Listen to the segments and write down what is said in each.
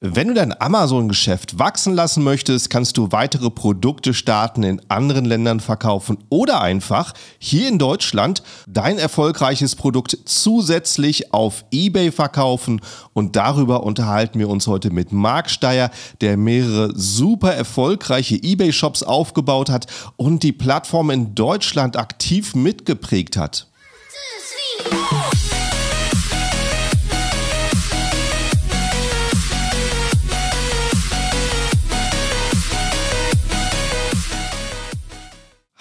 Wenn du dein Amazon-Geschäft wachsen lassen möchtest, kannst du weitere Produkte starten, in anderen Ländern verkaufen oder einfach hier in Deutschland dein erfolgreiches Produkt zusätzlich auf eBay verkaufen. Und darüber unterhalten wir uns heute mit Marc Steyer, der mehrere super erfolgreiche eBay-Shops aufgebaut hat und die Plattform in Deutschland aktiv mitgeprägt hat.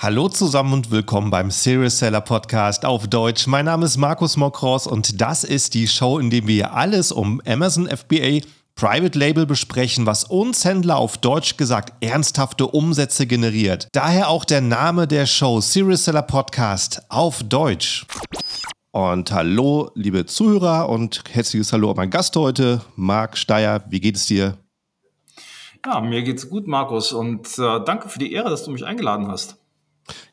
Hallo zusammen und willkommen beim Serious Seller Podcast auf Deutsch. Mein Name ist Markus Mokros und das ist die Show, in der wir alles um Amazon FBA Private Label besprechen, was uns Händler auf Deutsch gesagt ernsthafte Umsätze generiert. Daher auch der Name der Show Serious Seller Podcast auf Deutsch. Und hallo, liebe Zuhörer und herzliches Hallo an meinen Gast heute, Marc Steyer. Wie geht es dir? Ja, mir geht's gut, Markus, und äh, danke für die Ehre, dass du mich eingeladen hast.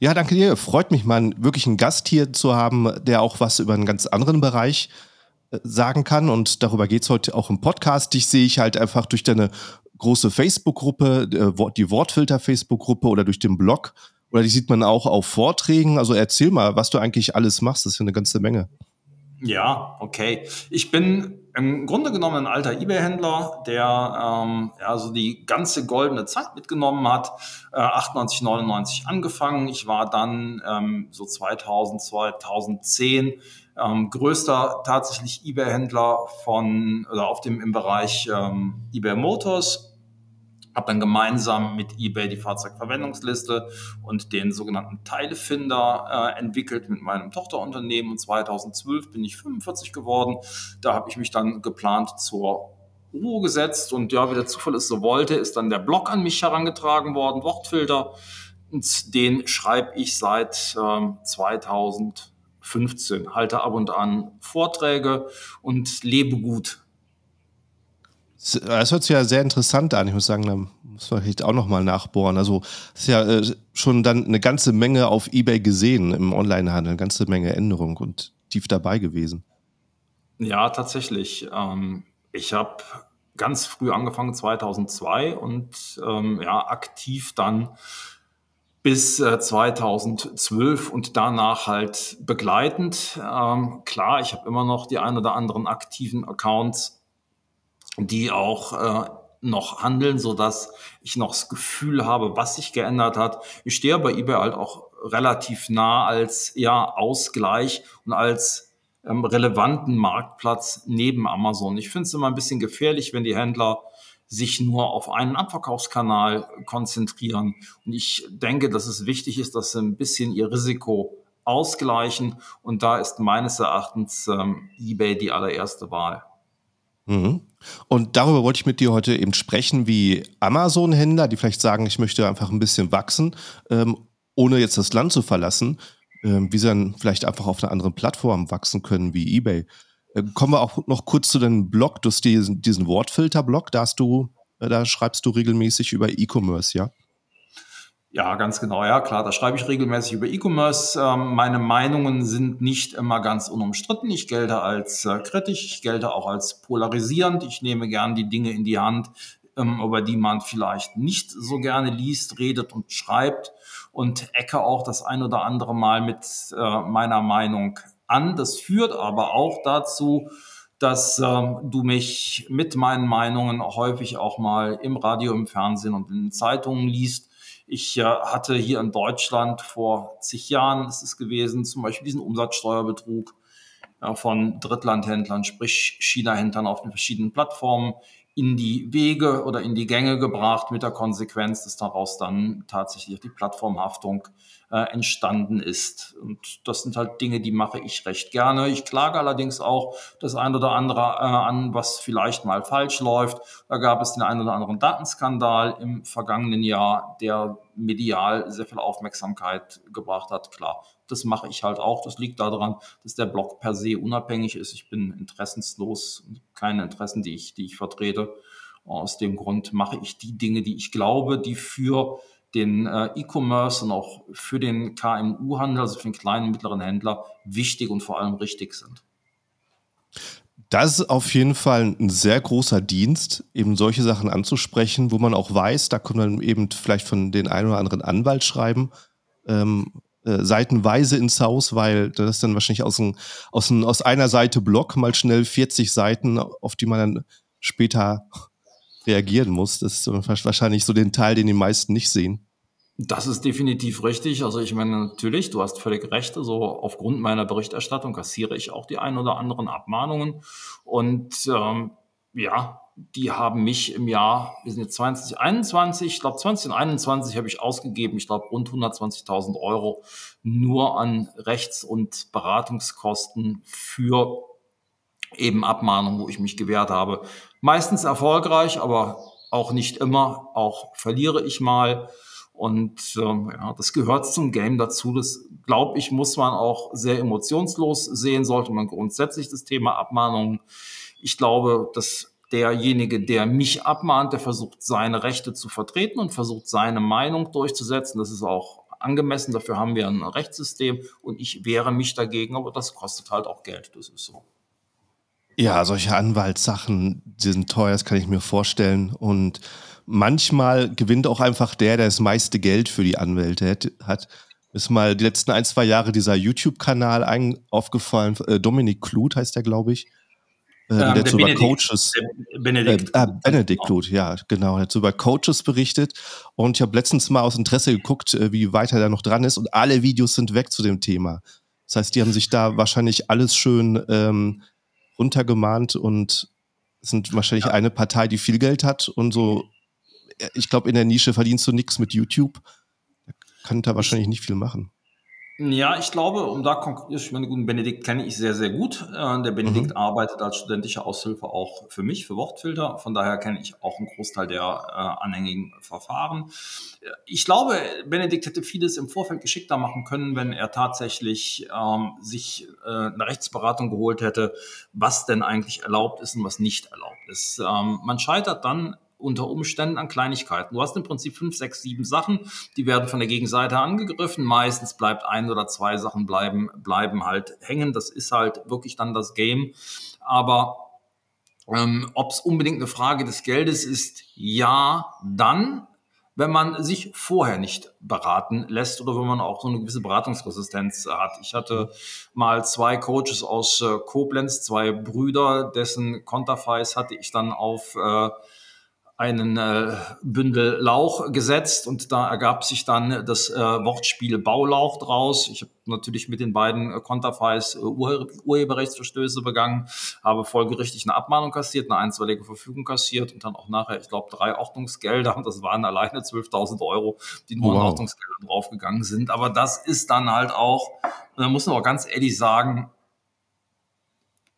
Ja, danke dir. Freut mich mal, wirklich einen Gast hier zu haben, der auch was über einen ganz anderen Bereich äh, sagen kann. Und darüber geht es heute auch im Podcast. Dich sehe ich halt einfach durch deine große Facebook-Gruppe, äh, die Wortfilter-Facebook-Gruppe oder durch den Blog. Oder die sieht man auch auf Vorträgen. Also erzähl mal, was du eigentlich alles machst. Das ist ja eine ganze Menge. Ja, okay. Ich bin im Grunde genommen ein alter eBay-Händler, der ähm, ja, so die ganze goldene Zeit mitgenommen hat. Äh, 98, 99 angefangen. Ich war dann ähm, so 2000, 2010 ähm, größter tatsächlich eBay-Händler von oder auf dem im Bereich ähm, eBay Motors habe dann gemeinsam mit eBay die Fahrzeugverwendungsliste und den sogenannten Teilefinder äh, entwickelt mit meinem Tochterunternehmen. Und 2012 bin ich 45 geworden. Da habe ich mich dann geplant zur Ruhe gesetzt und ja, wie der Zufall es so wollte, ist dann der Blog an mich herangetragen worden, Wortfilter. Und den schreibe ich seit ähm, 2015, halte ab und an Vorträge und lebe gut es hört sich ja sehr interessant an. Ich muss sagen, da muss man vielleicht auch nochmal nachbohren. Also, es ist ja äh, schon dann eine ganze Menge auf Ebay gesehen im Onlinehandel, eine ganze Menge Änderungen und tief dabei gewesen. Ja, tatsächlich. Ähm, ich habe ganz früh angefangen, 2002 und ähm, ja, aktiv dann bis äh, 2012 und danach halt begleitend. Ähm, klar, ich habe immer noch die ein oder anderen aktiven Accounts die auch äh, noch handeln, so dass ich noch das Gefühl habe, was sich geändert hat. Ich stehe bei eBay halt auch relativ nah als ja Ausgleich und als ähm, relevanten Marktplatz neben Amazon. Ich finde es immer ein bisschen gefährlich, wenn die Händler sich nur auf einen Abverkaufskanal konzentrieren. Und ich denke, dass es wichtig ist, dass sie ein bisschen ihr Risiko ausgleichen. Und da ist meines Erachtens ähm, eBay die allererste Wahl. Mhm. Und darüber wollte ich mit dir heute eben sprechen, wie Amazon-Händler, die vielleicht sagen, ich möchte einfach ein bisschen wachsen, ähm, ohne jetzt das Land zu verlassen, ähm, wie sie dann vielleicht einfach auf einer anderen Plattform wachsen können, wie eBay. Äh, kommen wir auch noch kurz zu deinem Blog, du hast diesen, diesen Wortfilter-Blog, da hast du, äh, da schreibst du regelmäßig über E-Commerce, ja? Ja, ganz genau. Ja, klar, da schreibe ich regelmäßig über E-Commerce. Ähm, meine Meinungen sind nicht immer ganz unumstritten. Ich gelte als äh, kritisch, ich gelte auch als polarisierend. Ich nehme gern die Dinge in die Hand, ähm, über die man vielleicht nicht so gerne liest, redet und schreibt und ecke auch das ein oder andere Mal mit äh, meiner Meinung an. Das führt aber auch dazu, dass äh, du mich mit meinen Meinungen häufig auch mal im Radio, im Fernsehen und in den Zeitungen liest ich äh, hatte hier in Deutschland vor zig Jahren ist es gewesen, zum Beispiel diesen Umsatzsteuerbetrug äh, von Drittlandhändlern, sprich China-Händlern auf den verschiedenen Plattformen in die Wege oder in die Gänge gebracht mit der Konsequenz, dass daraus dann tatsächlich die Plattformhaftung äh, entstanden ist. Und das sind halt Dinge, die mache ich recht gerne. Ich klage allerdings auch das ein oder andere äh, an, was vielleicht mal falsch läuft. Da gab es den einen oder anderen Datenskandal im vergangenen Jahr, der medial sehr viel Aufmerksamkeit gebracht hat. Klar, das mache ich halt auch. Das liegt daran, dass der Blog per se unabhängig ist. Ich bin interessenslos, keine Interessen, die ich, die ich vertrete. Aus dem Grund mache ich die Dinge, die ich glaube, die für den äh, E-Commerce und auch für den KMU-Handel, also für den kleinen und mittleren Händler, wichtig und vor allem richtig sind. Das ist auf jeden Fall ein sehr großer Dienst, eben solche Sachen anzusprechen, wo man auch weiß, da kommt man eben vielleicht von den ein oder anderen Anwalt schreiben, ähm, äh, seitenweise ins Haus, weil das dann wahrscheinlich aus, ein, aus, ein, aus einer Seite Block mal schnell 40 Seiten, auf die man dann später reagieren muss. Das ist wahrscheinlich so den Teil, den die meisten nicht sehen. Das ist definitiv richtig. Also ich meine, natürlich, du hast völlig recht. Also aufgrund meiner Berichterstattung kassiere ich auch die ein oder anderen Abmahnungen. Und ähm, ja, die haben mich im Jahr, wir sind jetzt 2021, ich glaube 2021 habe ich ausgegeben, ich glaube rund 120.000 Euro nur an Rechts- und Beratungskosten für eben Abmahnungen, wo ich mich gewehrt habe. Meistens erfolgreich, aber auch nicht immer. Auch verliere ich mal. Und ähm, ja, das gehört zum Game dazu. Das, glaube ich, muss man auch sehr emotionslos sehen, sollte man grundsätzlich das Thema Abmahnung. Ich glaube, dass derjenige, der mich abmahnt, der versucht, seine Rechte zu vertreten und versucht, seine Meinung durchzusetzen. Das ist auch angemessen. Dafür haben wir ein Rechtssystem und ich wehre mich dagegen, aber das kostet halt auch Geld. Das ist so. Ja, solche Anwaltssachen die sind teuer, das kann ich mir vorstellen. Und manchmal gewinnt auch einfach der, der das meiste Geld für die Anwälte hat. Ist mal die letzten ein, zwei Jahre dieser YouTube-Kanal aufgefallen. Äh, Dominik Kluth heißt der, glaube ich. Äh, ähm, der, der so über Coaches. Benedikt. Äh, ah, Benedikt Kluth, ja, genau. Der hat so über Coaches berichtet. Und ich habe letztens mal aus Interesse geguckt, äh, wie weit er da noch dran ist. Und alle Videos sind weg zu dem Thema. Das heißt, die haben sich da wahrscheinlich alles schön ähm, runtergemahnt und sind wahrscheinlich ja. eine Partei, die viel Geld hat und so ich glaube, in der Nische verdienst du nichts mit YouTube. Kann da wahrscheinlich nicht viel machen. Ja, ich glaube, um da konkret, ich meine, guten Benedikt kenne ich sehr, sehr gut. Äh, der Benedikt mhm. arbeitet als studentische Aushilfe auch für mich, für Wortfilter. Von daher kenne ich auch einen Großteil der äh, anhängigen Verfahren. Ich glaube, Benedikt hätte vieles im Vorfeld geschickter machen können, wenn er tatsächlich ähm, sich äh, eine Rechtsberatung geholt hätte, was denn eigentlich erlaubt ist und was nicht erlaubt ist. Ähm, man scheitert dann unter Umständen an Kleinigkeiten. Du hast im Prinzip fünf, sechs, sieben Sachen, die werden von der Gegenseite angegriffen. Meistens bleibt ein oder zwei Sachen bleiben, bleiben halt hängen. Das ist halt wirklich dann das Game. Aber ähm, ob es unbedingt eine Frage des Geldes ist, ja, dann, wenn man sich vorher nicht beraten lässt oder wenn man auch so eine gewisse Beratungsresistenz hat. Ich hatte mal zwei Coaches aus äh, Koblenz, zwei Brüder, dessen Konterfeis hatte ich dann auf äh, einen äh, Bündel Lauch gesetzt und da ergab sich dann das äh, Wortspiel Baulauch draus. Ich habe natürlich mit den beiden äh, Konterfeis äh, Ur Urheberrechtsverstöße begangen, habe folgerichtig eine Abmahnung kassiert, eine einstweilige Verfügung kassiert und dann auch nachher, ich glaube, drei Ordnungsgelder und das waren alleine 12.000 Euro, die nur wow. an Ordnungsgelder draufgegangen sind. Aber das ist dann halt auch, da muss man auch ganz ehrlich sagen,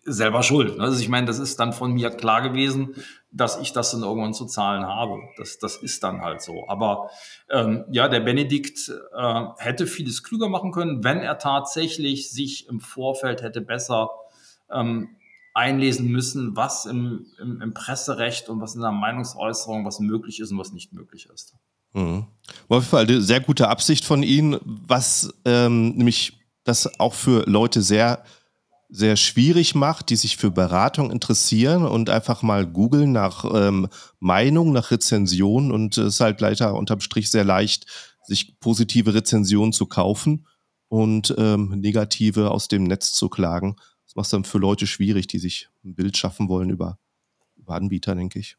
selber schuld. Also ich meine, das ist dann von mir klar gewesen, dass ich das dann irgendwann zu zahlen habe. Das, das ist dann halt so. Aber ähm, ja, der Benedikt äh, hätte vieles klüger machen können, wenn er tatsächlich sich im Vorfeld hätte besser ähm, einlesen müssen, was im, im, im, Presserecht und was in der Meinungsäußerung, was möglich ist und was nicht möglich ist. Mhm. Auf jeden Fall eine sehr gute Absicht von Ihnen, was ähm, nämlich das auch für Leute sehr sehr schwierig macht, die sich für Beratung interessieren und einfach mal googeln nach ähm, Meinung, nach Rezensionen und es ist halt leider unterm Strich sehr leicht, sich positive Rezensionen zu kaufen und ähm, negative aus dem Netz zu klagen. Das macht es dann für Leute schwierig, die sich ein Bild schaffen wollen über, über Anbieter, denke ich.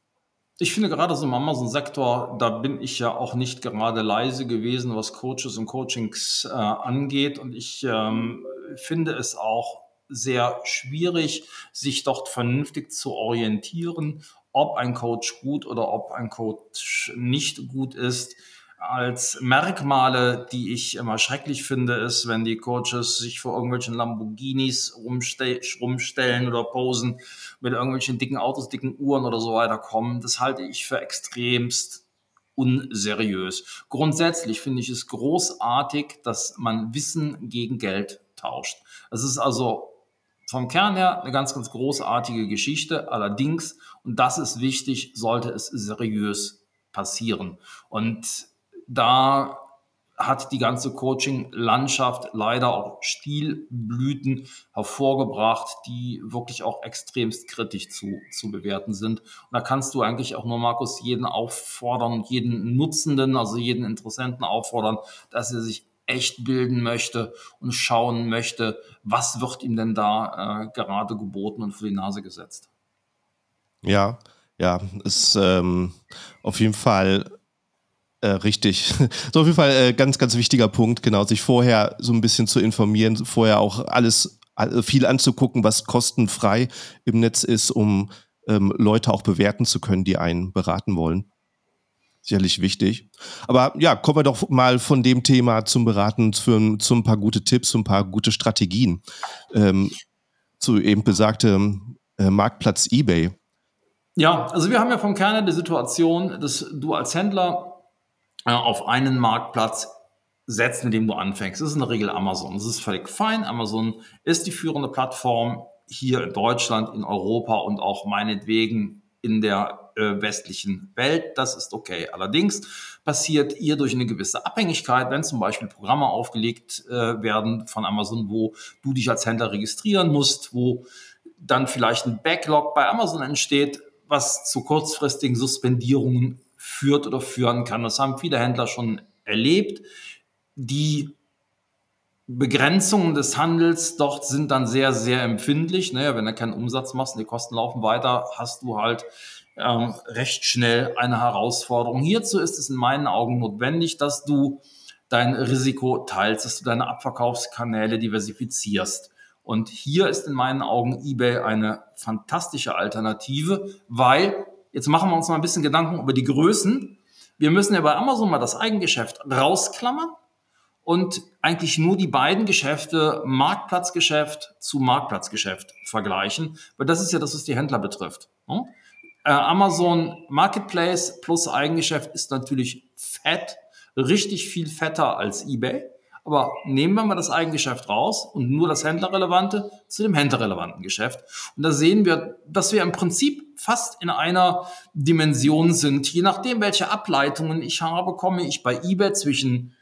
Ich finde gerade so im Amazon-Sektor, da bin ich ja auch nicht gerade leise gewesen, was Coaches und Coachings äh, angeht. Und ich ähm, finde es auch sehr schwierig, sich dort vernünftig zu orientieren, ob ein Coach gut oder ob ein Coach nicht gut ist. Als Merkmale, die ich immer schrecklich finde, ist, wenn die Coaches sich vor irgendwelchen Lamborghinis rumste rumstellen oder posen, mit irgendwelchen dicken Autos, dicken Uhren oder so weiter kommen. Das halte ich für extremst unseriös. Grundsätzlich finde ich es großartig, dass man Wissen gegen Geld tauscht. Es ist also vom Kern her eine ganz, ganz großartige Geschichte. Allerdings, und das ist wichtig, sollte es seriös passieren. Und da hat die ganze Coaching-Landschaft leider auch Stilblüten hervorgebracht, die wirklich auch extremst kritisch zu, zu bewerten sind. Und da kannst du eigentlich auch nur, Markus, jeden auffordern, jeden Nutzenden, also jeden Interessenten auffordern, dass er sich echt bilden möchte und schauen möchte, was wird ihm denn da äh, gerade geboten und für die Nase gesetzt. Ja, ja, ist ähm, auf jeden Fall äh, richtig. so auf jeden Fall äh, ganz, ganz wichtiger Punkt, genau, sich vorher so ein bisschen zu informieren, vorher auch alles viel anzugucken, was kostenfrei im Netz ist, um ähm, Leute auch bewerten zu können, die einen beraten wollen. Sicherlich wichtig. Aber ja, kommen wir doch mal von dem Thema zum Beraten zu ein paar gute Tipps, zu ein paar gute Strategien. Ähm, zu eben besagtem äh, Marktplatz eBay. Ja, also wir haben ja vom Kerne die Situation, dass du als Händler äh, auf einen Marktplatz setzt, mit dem du anfängst. Das ist in der Regel Amazon. Das ist völlig fein. Amazon ist die führende Plattform hier in Deutschland, in Europa und auch meinetwegen in der äh, westlichen Welt. Das ist okay. Allerdings passiert ihr durch eine gewisse Abhängigkeit, wenn zum Beispiel Programme aufgelegt äh, werden von Amazon, wo du dich als Händler registrieren musst, wo dann vielleicht ein Backlog bei Amazon entsteht, was zu kurzfristigen Suspendierungen führt oder führen kann. Das haben viele Händler schon erlebt. Die Begrenzungen des Handels dort sind dann sehr, sehr empfindlich. Naja, wenn du keinen Umsatz machst und die Kosten laufen weiter, hast du halt ähm, recht schnell eine Herausforderung. Hierzu ist es in meinen Augen notwendig, dass du dein Risiko teilst, dass du deine Abverkaufskanäle diversifizierst. Und hier ist in meinen Augen eBay eine fantastische Alternative, weil Jetzt machen wir uns mal ein bisschen Gedanken über die Größen. Wir müssen ja bei Amazon mal das Eigengeschäft rausklammern und eigentlich nur die beiden Geschäfte Marktplatzgeschäft zu Marktplatzgeschäft vergleichen, weil das ist ja das, was die Händler betrifft. Ne? Äh, Amazon Marketplace plus Eigengeschäft ist natürlich fett, richtig viel fetter als eBay. Aber nehmen wir mal das Eigengeschäft raus und nur das Händlerrelevante zu dem Händlerrelevanten Geschäft. Und da sehen wir, dass wir im Prinzip fast in einer Dimension sind. Je nachdem, welche Ableitungen ich habe, komme ich bei eBay zwischen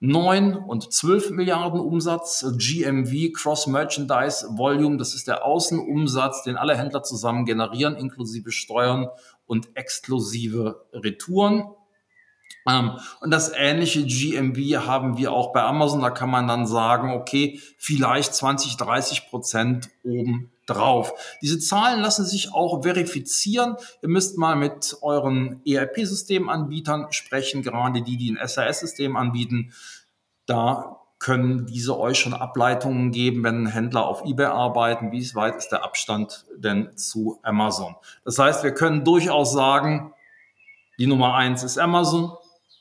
9 und 12 Milliarden Umsatz, GMV, Cross Merchandise Volume, das ist der Außenumsatz, den alle Händler zusammen generieren, inklusive Steuern und exklusive Retouren. Ähm, und das ähnliche GMV haben wir auch bei Amazon. Da kann man dann sagen, okay, vielleicht 20, 30 Prozent oben drauf. Diese Zahlen lassen sich auch verifizieren. Ihr müsst mal mit euren ERP-Systemanbietern sprechen, gerade die, die ein SAS-System anbieten. Da können diese euch schon Ableitungen geben, wenn Händler auf eBay arbeiten. Wie weit ist der Abstand denn zu Amazon? Das heißt, wir können durchaus sagen, die Nummer eins ist Amazon,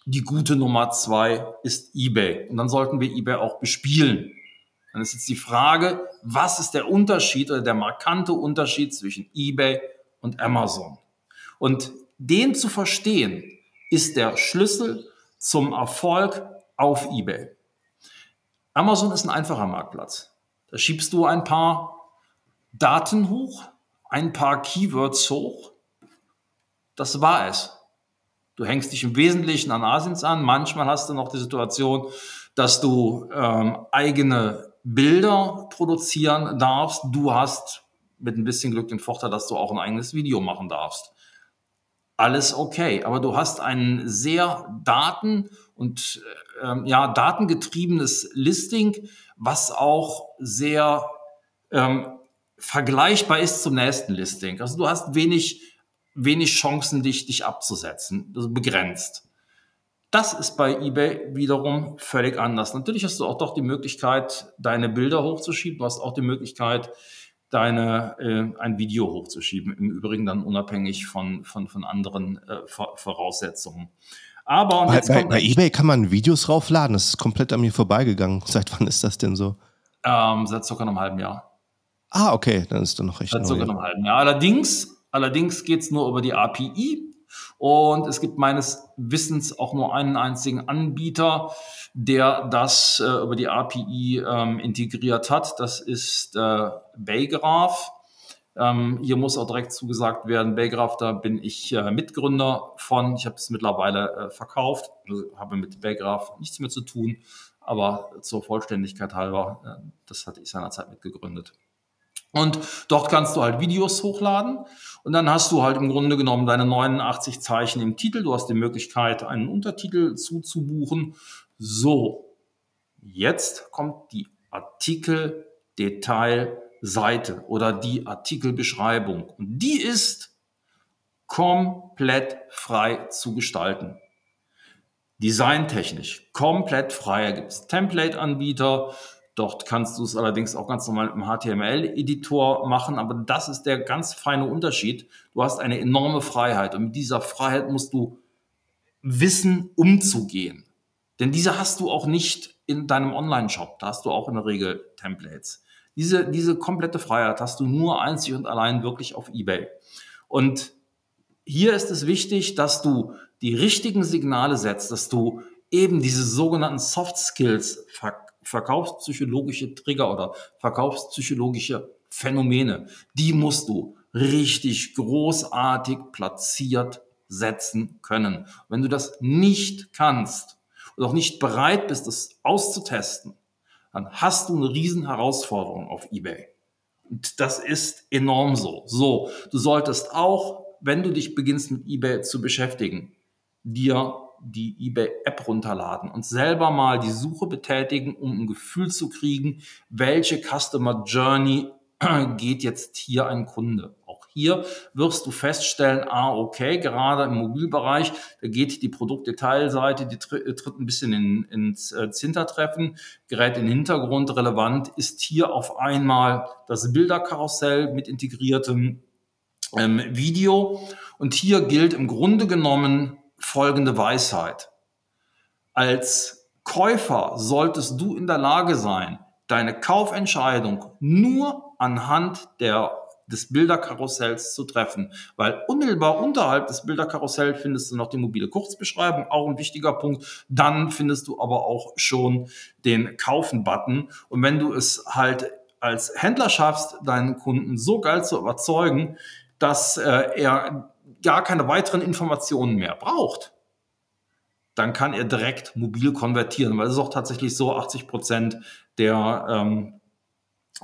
die gute Nummer zwei ist eBay. Und dann sollten wir eBay auch bespielen. Dann ist jetzt die Frage, was ist der Unterschied oder der markante Unterschied zwischen eBay und Amazon? Und den zu verstehen, ist der Schlüssel zum Erfolg auf eBay. Amazon ist ein einfacher Marktplatz. Da schiebst du ein paar Daten hoch, ein paar Keywords hoch. Das war es. Du hängst dich im Wesentlichen an Asiens an. Manchmal hast du noch die Situation, dass du ähm, eigene Bilder produzieren darfst. Du hast mit ein bisschen Glück den Vorteil, dass du auch ein eigenes Video machen darfst. Alles okay, aber du hast ein sehr daten- und ähm, ja datengetriebenes Listing, was auch sehr ähm, vergleichbar ist zum nächsten Listing. Also du hast wenig wenig Chancen, dich, dich abzusetzen, also begrenzt. Das ist bei eBay wiederum völlig anders. Natürlich hast du auch doch die Möglichkeit, deine Bilder hochzuschieben. Du hast auch die Möglichkeit, deine, äh, ein Video hochzuschieben. Im Übrigen dann unabhängig von, von, von anderen äh, Voraussetzungen. Aber bei, bei, bei eBay kann man Videos raufladen. Das ist komplett an mir vorbeigegangen. Seit wann ist das denn so? Ähm, seit circa einem halben Jahr. Ah, okay, dann ist dann noch recht Seit neu. circa einem halben Jahr. Allerdings Allerdings geht es nur über die API und es gibt meines Wissens auch nur einen einzigen Anbieter, der das äh, über die API ähm, integriert hat. Das ist äh, Baygraph. Ähm, hier muss auch direkt zugesagt werden, Baygraph, da bin ich äh, Mitgründer von. Ich habe es mittlerweile äh, verkauft, also habe mit Baygraph nichts mehr zu tun, aber zur Vollständigkeit halber, äh, das hatte ich seinerzeit mitgegründet. Und dort kannst du halt Videos hochladen und dann hast du halt im Grunde genommen deine 89 Zeichen im Titel. Du hast die Möglichkeit, einen Untertitel zuzubuchen. So, jetzt kommt die Artikel-Detail-Seite oder die Artikelbeschreibung. Und die ist komplett frei zu gestalten. Designtechnisch komplett frei. Da gibt es Template-Anbieter, Dort kannst du es allerdings auch ganz normal im HTML-Editor machen, aber das ist der ganz feine Unterschied. Du hast eine enorme Freiheit und mit dieser Freiheit musst du wissen, umzugehen. Denn diese hast du auch nicht in deinem Online-Shop. Da hast du auch in der Regel Templates. Diese, diese komplette Freiheit hast du nur einzig und allein wirklich auf eBay. Und hier ist es wichtig, dass du die richtigen Signale setzt, dass du eben diese sogenannten Soft Skills verkaufspsychologische Trigger oder verkaufspsychologische Phänomene, die musst du richtig großartig platziert setzen können. Wenn du das nicht kannst und auch nicht bereit bist, das auszutesten, dann hast du eine riesen Herausforderung auf eBay. Und das ist enorm so. So, du solltest auch, wenn du dich beginnst mit eBay zu beschäftigen, dir die eBay-App runterladen und selber mal die Suche betätigen, um ein Gefühl zu kriegen, welche Customer Journey geht jetzt hier ein Kunde. Auch hier wirst du feststellen, ah, okay, gerade im Mobilbereich, da geht die Produktdetailseite, die äh, tritt ein bisschen in, ins äh, Zintertreffen, gerät in den Hintergrund. Relevant ist hier auf einmal das Bilderkarussell mit integriertem ähm, Video. Und hier gilt im Grunde genommen folgende Weisheit. Als Käufer solltest du in der Lage sein, deine Kaufentscheidung nur anhand der, des Bilderkarussells zu treffen, weil unmittelbar unterhalb des Bilderkarussells findest du noch die mobile Kurzbeschreibung, auch ein wichtiger Punkt. Dann findest du aber auch schon den Kaufen-Button. Und wenn du es halt als Händler schaffst, deinen Kunden so geil zu überzeugen, dass äh, er gar keine weiteren Informationen mehr braucht, dann kann er direkt mobil konvertieren, weil es ist auch tatsächlich so, 80 Prozent der ähm,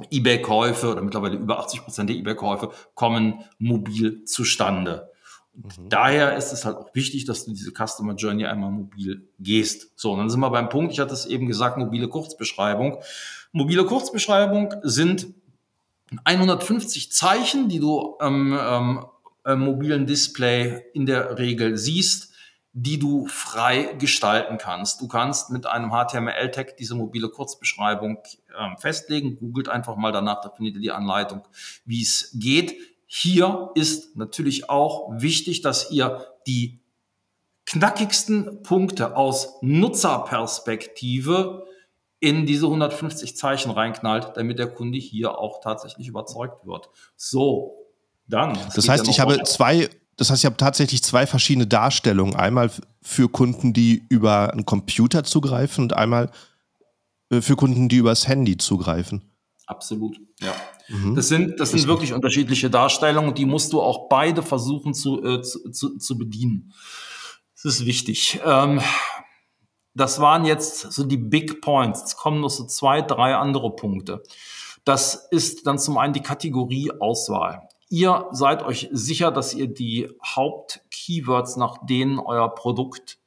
eBay-Käufe oder mittlerweile über 80 Prozent der eBay-Käufe kommen mobil zustande. Mhm. Daher ist es halt auch wichtig, dass du diese Customer Journey einmal mobil gehst. So, und dann sind wir beim Punkt, ich hatte es eben gesagt, mobile Kurzbeschreibung. Mobile Kurzbeschreibung sind 150 Zeichen, die du ähm, ähm, äh, mobilen Display in der Regel siehst, die du frei gestalten kannst. Du kannst mit einem HTML-Tag diese mobile Kurzbeschreibung äh, festlegen. Googelt einfach mal danach, da findet ihr die Anleitung, wie es geht. Hier ist natürlich auch wichtig, dass ihr die knackigsten Punkte aus Nutzerperspektive in diese 150 Zeichen reinknallt, damit der Kunde hier auch tatsächlich überzeugt wird. So, dann. Das heißt, ja ich habe zwei, das heißt, ich habe tatsächlich zwei verschiedene Darstellungen. Einmal für Kunden, die über einen Computer zugreifen und einmal äh, für Kunden, die übers Handy zugreifen. Absolut, ja. Mhm. Das sind, das sind wirklich unterschiedliche Darstellungen, die musst du auch beide versuchen zu, äh, zu, zu, zu, bedienen. Das ist wichtig. Ähm, das waren jetzt so die Big Points. Jetzt kommen noch so zwei, drei andere Punkte. Das ist dann zum einen die Kategorie Auswahl. Ihr seid euch sicher, dass ihr die Hauptkeywords, nach denen euer Produkt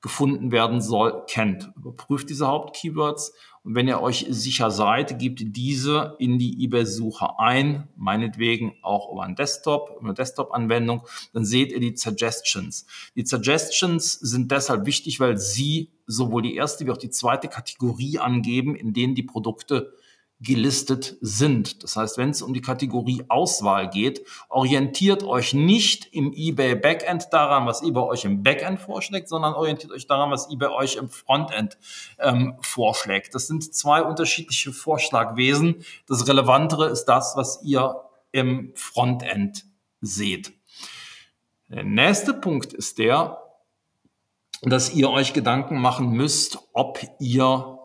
gefunden werden soll, kennt. Überprüft diese Hauptkeywords und wenn ihr euch sicher seid, gebt diese in die eBay-Suche ein, meinetwegen auch über einen Desktop, eine Desktop-Anwendung, dann seht ihr die Suggestions. Die Suggestions sind deshalb wichtig, weil sie sowohl die erste wie auch die zweite Kategorie angeben, in denen die Produkte gelistet sind. Das heißt, wenn es um die Kategorie Auswahl geht, orientiert euch nicht im eBay Backend daran, was eBay euch im Backend vorschlägt, sondern orientiert euch daran, was eBay euch im Frontend ähm, vorschlägt. Das sind zwei unterschiedliche Vorschlagwesen. Das Relevantere ist das, was ihr im Frontend seht. Der nächste Punkt ist der, dass ihr euch Gedanken machen müsst, ob ihr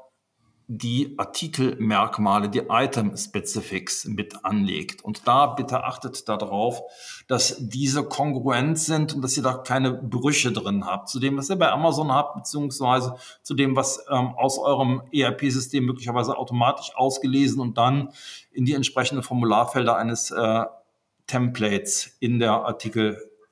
die Artikelmerkmale, die Item Specifics mit anlegt. Und da bitte achtet darauf, dass diese kongruent sind und dass ihr da keine Brüche drin habt. Zu dem, was ihr bei Amazon habt, beziehungsweise zu dem, was ähm, aus eurem ERP-System möglicherweise automatisch ausgelesen und dann in die entsprechenden Formularfelder eines äh, Templates in der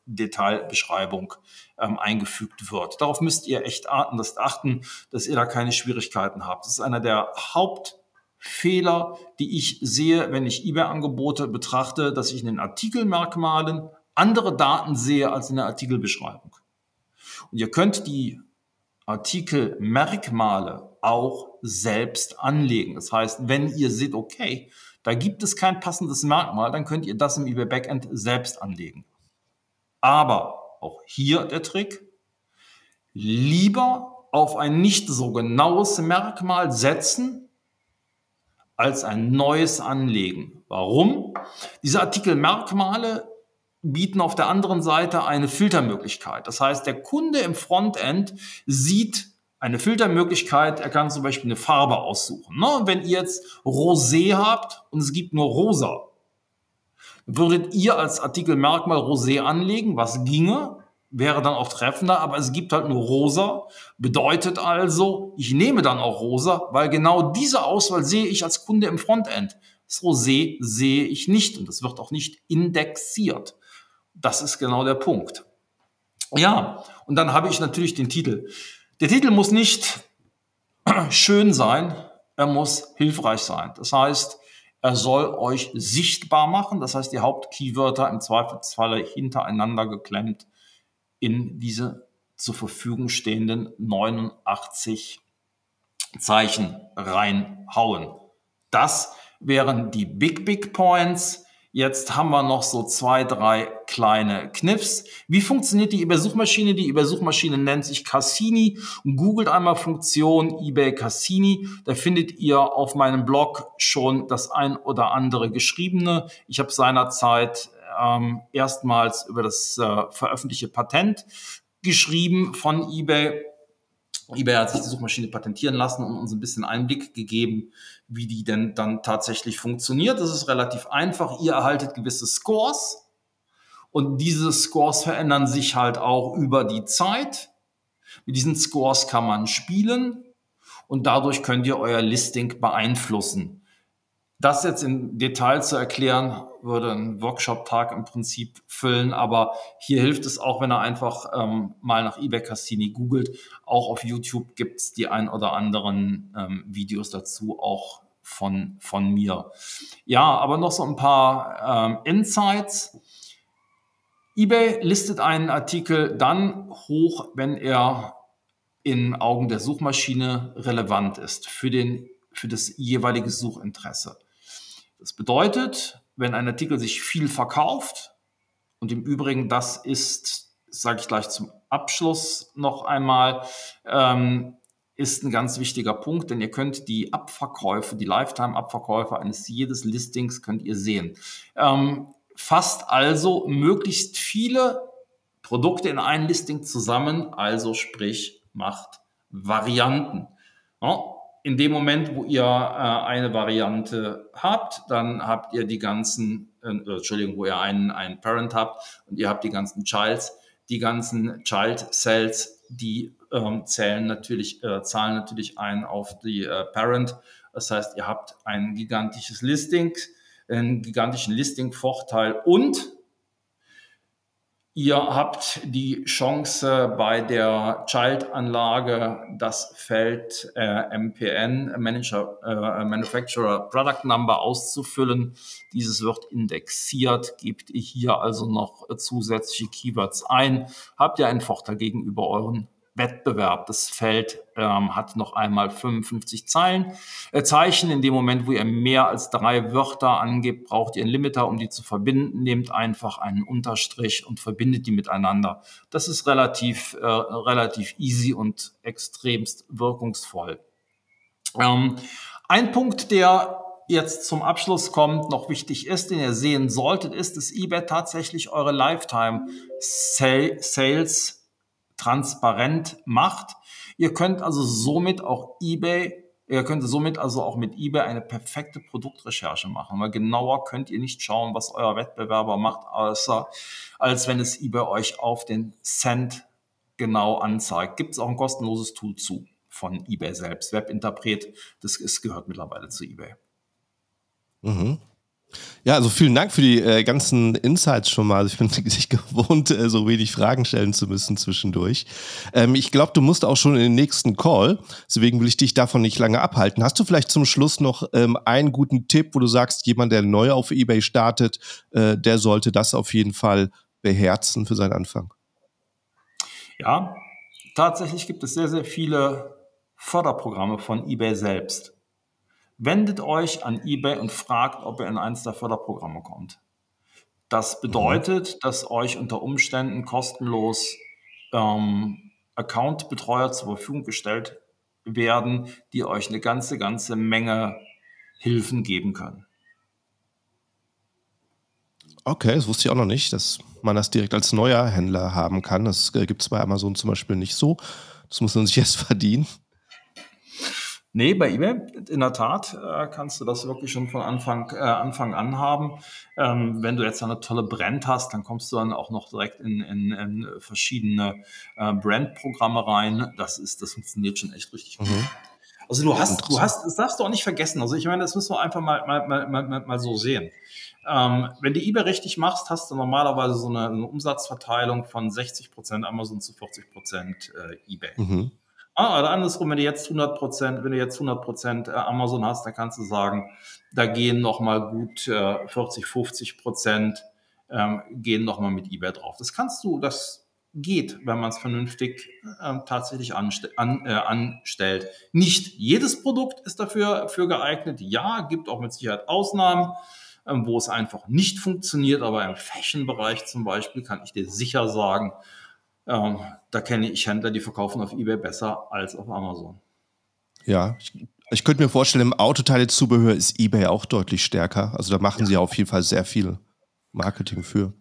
Artikel-Detailbeschreibung ähm, eingefügt wird. Darauf müsst ihr echt achten, dass, achten, dass ihr da keine Schwierigkeiten habt. Das ist einer der Hauptfehler, die ich sehe, wenn ich eBay-Angebote betrachte, dass ich in den Artikelmerkmalen andere Daten sehe als in der Artikelbeschreibung. Und ihr könnt die Artikelmerkmale auch selbst anlegen. Das heißt, wenn ihr seht, okay, da gibt es kein passendes Merkmal, dann könnt ihr das im eBay Backend selbst anlegen. Aber auch hier der Trick, lieber auf ein nicht so genaues Merkmal setzen, als ein neues anlegen. Warum? Diese Artikelmerkmale bieten auf der anderen Seite eine Filtermöglichkeit. Das heißt, der Kunde im Frontend sieht eine Filtermöglichkeit, er kann zum Beispiel eine Farbe aussuchen. Ne? Wenn ihr jetzt Rosé habt und es gibt nur Rosa, Würdet ihr als Artikelmerkmal Rosé anlegen, was ginge, wäre dann auch treffender, aber es gibt halt nur rosa, bedeutet also, ich nehme dann auch rosa, weil genau diese Auswahl sehe ich als Kunde im Frontend. Das Rosé sehe ich nicht und das wird auch nicht indexiert. Das ist genau der Punkt. Ja, und dann habe ich natürlich den Titel. Der Titel muss nicht schön sein, er muss hilfreich sein. Das heißt, er soll euch sichtbar machen, das heißt die Hauptkeywörter im Zweifelsfalle hintereinander geklemmt in diese zur Verfügung stehenden 89 Zeichen reinhauen. Das wären die Big Big Points. Jetzt haben wir noch so zwei, drei kleine Kniffs. Wie funktioniert die eBay-Suchmaschine? Die eBay-Suchmaschine nennt sich Cassini. Googelt einmal Funktion eBay Cassini. Da findet ihr auf meinem Blog schon das ein oder andere geschriebene. Ich habe seinerzeit ähm, erstmals über das äh, veröffentlichte Patent geschrieben von eBay eBay hat sich die Suchmaschine patentieren lassen und uns ein bisschen Einblick gegeben, wie die denn dann tatsächlich funktioniert. Das ist relativ einfach. Ihr erhaltet gewisse Scores und diese Scores verändern sich halt auch über die Zeit. Mit diesen Scores kann man spielen und dadurch könnt ihr euer Listing beeinflussen. Das jetzt im Detail zu erklären, würde einen Workshop-Tag im Prinzip füllen, aber hier hilft es auch, wenn er einfach ähm, mal nach eBay Cassini googelt. Auch auf YouTube gibt es die ein oder anderen ähm, Videos dazu, auch von, von mir. Ja, aber noch so ein paar ähm, Insights. eBay listet einen Artikel dann hoch, wenn er in Augen der Suchmaschine relevant ist für, den, für das jeweilige Suchinteresse. Das bedeutet, wenn ein Artikel sich viel verkauft, und im Übrigen, das ist, sage ich gleich zum Abschluss noch einmal, ähm, ist ein ganz wichtiger Punkt, denn ihr könnt die Abverkäufe, die Lifetime-Abverkäufe eines jedes Listings könnt ihr sehen. Ähm, fasst also möglichst viele Produkte in ein Listing zusammen, also sprich macht Varianten. Ja, in dem Moment, wo ihr äh, eine Variante habt, dann habt ihr die ganzen, äh, Entschuldigung, wo ihr einen, einen Parent habt und ihr habt die ganzen Childs, die ganzen Child Cells, die ähm, zählen natürlich, äh, zahlen natürlich ein auf die äh, Parent. Das heißt, ihr habt ein gigantisches Listing, einen gigantischen Listing-Vorteil und Ihr habt die Chance bei der Child-Anlage das Feld äh, MPN, Manager, äh, Manufacturer Product Number, auszufüllen. Dieses wird indexiert. Gebt ihr hier also noch zusätzliche Keywords ein, habt ihr einen Vorteil gegenüber euren Wettbewerb. Das Feld ähm, hat noch einmal 55 Zeilen, äh, Zeichen. In dem Moment, wo ihr mehr als drei Wörter angebt, braucht ihr einen Limiter, um die zu verbinden. Nehmt einfach einen Unterstrich und verbindet die miteinander. Das ist relativ, äh, relativ easy und extremst wirkungsvoll. Ähm, ein Punkt, der jetzt zum Abschluss kommt, noch wichtig ist, den ihr sehen solltet, ist, dass eBay tatsächlich eure Lifetime Sales transparent macht. Ihr könnt also somit auch eBay Ihr könnt somit also auch mit eBay eine perfekte Produktrecherche machen, weil genauer könnt ihr nicht schauen, was euer Wettbewerber macht, außer als wenn es eBay euch auf den Cent genau anzeigt. Gibt es auch ein kostenloses Tool zu von eBay selbst. Webinterpret, das ist, gehört mittlerweile zu eBay. Mhm. Ja, also vielen Dank für die äh, ganzen Insights schon mal. Also ich bin sich gewohnt, äh, so wenig Fragen stellen zu müssen zwischendurch. Ähm, ich glaube, du musst auch schon in den nächsten Call. Deswegen will ich dich davon nicht lange abhalten. Hast du vielleicht zum Schluss noch ähm, einen guten Tipp, wo du sagst, jemand, der neu auf eBay startet, äh, der sollte das auf jeden Fall beherzen für seinen Anfang? Ja, tatsächlich gibt es sehr, sehr viele Förderprogramme von eBay selbst wendet euch an eBay und fragt, ob ihr in eins der Förderprogramme kommt. Das bedeutet, mhm. dass euch unter Umständen kostenlos ähm, Account-Betreuer zur Verfügung gestellt werden, die euch eine ganze, ganze Menge Hilfen geben können. Okay, das wusste ich auch noch nicht, dass man das direkt als neuer Händler haben kann. Das äh, gibt es bei Amazon zum Beispiel nicht so. Das muss man sich erst verdienen. Nee, bei eBay in der Tat äh, kannst du das wirklich schon von Anfang, äh, Anfang an haben. Ähm, wenn du jetzt eine tolle Brand hast, dann kommst du dann auch noch direkt in, in, in verschiedene äh, Brandprogramme rein. Das ist, das funktioniert schon echt richtig gut. Mhm. Also du hast, du hast, das darfst du auch nicht vergessen. Also ich meine, das müssen wir einfach mal, mal, mal, mal, mal so sehen. Ähm, wenn du eBay richtig machst, hast du normalerweise so eine, eine Umsatzverteilung von 60% Amazon zu 40% äh, eBay. Mhm. Ah, oder andersrum, wenn du jetzt 100 Prozent, wenn du jetzt 100 Prozent äh, Amazon hast, dann kannst du sagen, da gehen noch mal gut äh, 40, 50 Prozent ähm, gehen noch mal mit eBay drauf. Das kannst du, das geht, wenn man es vernünftig äh, tatsächlich anste an, äh, anstellt. Nicht jedes Produkt ist dafür für geeignet. Ja, gibt auch mit Sicherheit Ausnahmen, ähm, wo es einfach nicht funktioniert. Aber im Fashion-Bereich zum Beispiel kann ich dir sicher sagen, ähm, da kenne ich Händler, die verkaufen auf eBay besser als auf Amazon. Ja, ich, ich könnte mir vorstellen, im Autoteile-Zubehör ist eBay auch deutlich stärker. Also da machen ja. sie auf jeden Fall sehr viel Marketing für.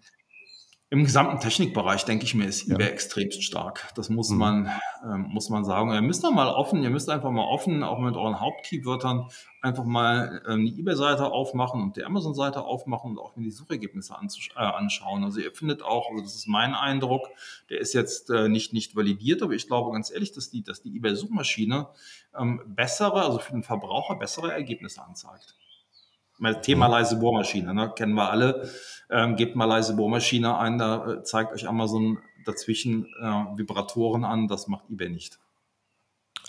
Im gesamten Technikbereich, denke ich mir, ist eBay ja. extremst stark. Das muss mhm. man, ähm, muss man sagen. Ihr müsst da mal offen, ihr müsst einfach mal offen, auch mit euren Hauptkeywörtern, einfach mal ähm, die eBay-Seite aufmachen und die Amazon-Seite aufmachen und auch mir die Suchergebnisse äh, anschauen. Also ihr findet auch, also das ist mein Eindruck, der ist jetzt äh, nicht, nicht validiert, aber ich glaube ganz ehrlich, dass die, dass die eBay-Suchmaschine ähm, bessere, also für den Verbraucher bessere Ergebnisse anzeigt. Thema leise Bohrmaschine, ne? kennen wir alle. Ähm, gebt mal leise Bohrmaschine ein, da äh, zeigt euch Amazon dazwischen äh, Vibratoren an, das macht eBay nicht.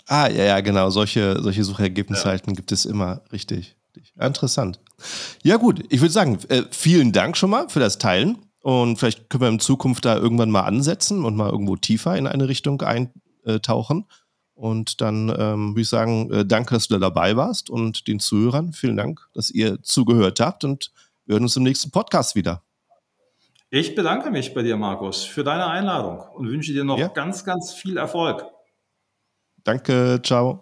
Ah, ja, ja, genau. Solche, solche Suchergebnisseiten ja. gibt es immer. Richtig. Interessant. Ja, gut. Ich würde sagen, äh, vielen Dank schon mal für das Teilen. Und vielleicht können wir in Zukunft da irgendwann mal ansetzen und mal irgendwo tiefer in eine Richtung eintauchen. Und dann ähm, würde ich sagen, äh, danke, dass du da dabei warst und den Zuhörern vielen Dank, dass ihr zugehört habt und wir hören uns im nächsten Podcast wieder. Ich bedanke mich bei dir, Markus, für deine Einladung und wünsche dir noch ja. ganz, ganz viel Erfolg. Danke, ciao.